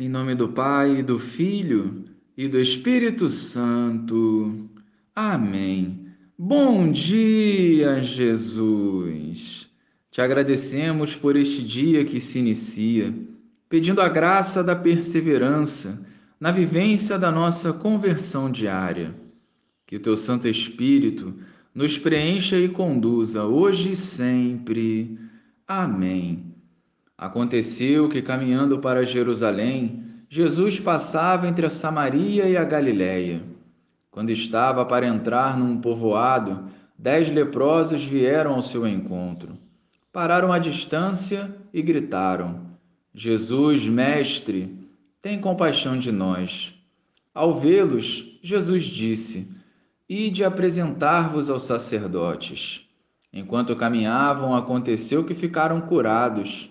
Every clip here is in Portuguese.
Em nome do Pai, do Filho e do Espírito Santo. Amém. Bom dia, Jesus. Te agradecemos por este dia que se inicia, pedindo a graça da perseverança na vivência da nossa conversão diária. Que o teu Santo Espírito nos preencha e conduza hoje e sempre. Amém. Aconteceu que, caminhando para Jerusalém, Jesus passava entre a Samaria e a Galiléia. Quando estava para entrar num povoado, dez leprosos vieram ao seu encontro. Pararam à distância e gritaram: Jesus, mestre, tem compaixão de nós. Ao vê-los, Jesus disse: Ide apresentar-vos aos sacerdotes. Enquanto caminhavam, aconteceu que ficaram curados.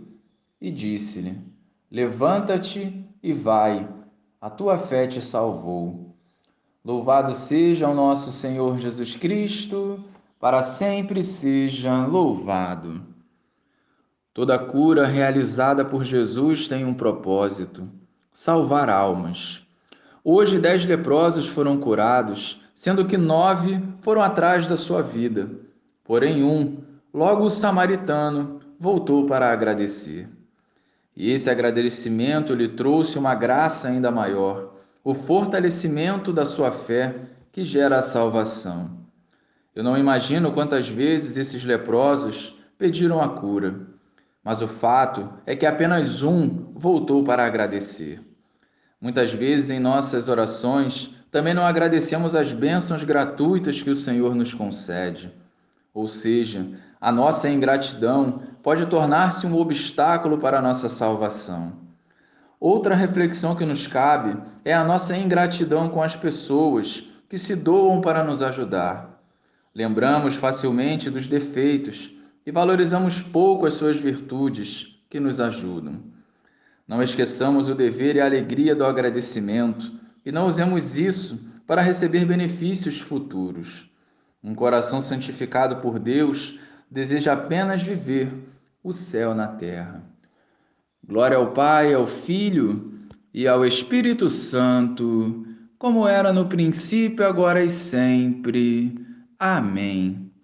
E disse-lhe: Levanta-te e vai, a tua fé te salvou. Louvado seja o nosso Senhor Jesus Cristo, para sempre seja louvado. Toda cura realizada por Jesus tem um propósito: salvar almas. Hoje, dez leprosos foram curados, sendo que nove foram atrás da sua vida. Porém, um, logo o samaritano, voltou para agradecer. E esse agradecimento lhe trouxe uma graça ainda maior, o fortalecimento da sua fé que gera a salvação. Eu não imagino quantas vezes esses leprosos pediram a cura, mas o fato é que apenas um voltou para agradecer. Muitas vezes em nossas orações também não agradecemos as bênçãos gratuitas que o Senhor nos concede. Ou seja, a nossa ingratidão pode tornar-se um obstáculo para a nossa salvação. Outra reflexão que nos cabe é a nossa ingratidão com as pessoas que se doam para nos ajudar. Lembramos facilmente dos defeitos e valorizamos pouco as suas virtudes que nos ajudam. Não esqueçamos o dever e a alegria do agradecimento e não usemos isso para receber benefícios futuros. Um coração santificado por Deus deseja apenas viver o céu na terra. Glória ao Pai, ao Filho e ao Espírito Santo, como era no princípio, agora e sempre. Amém.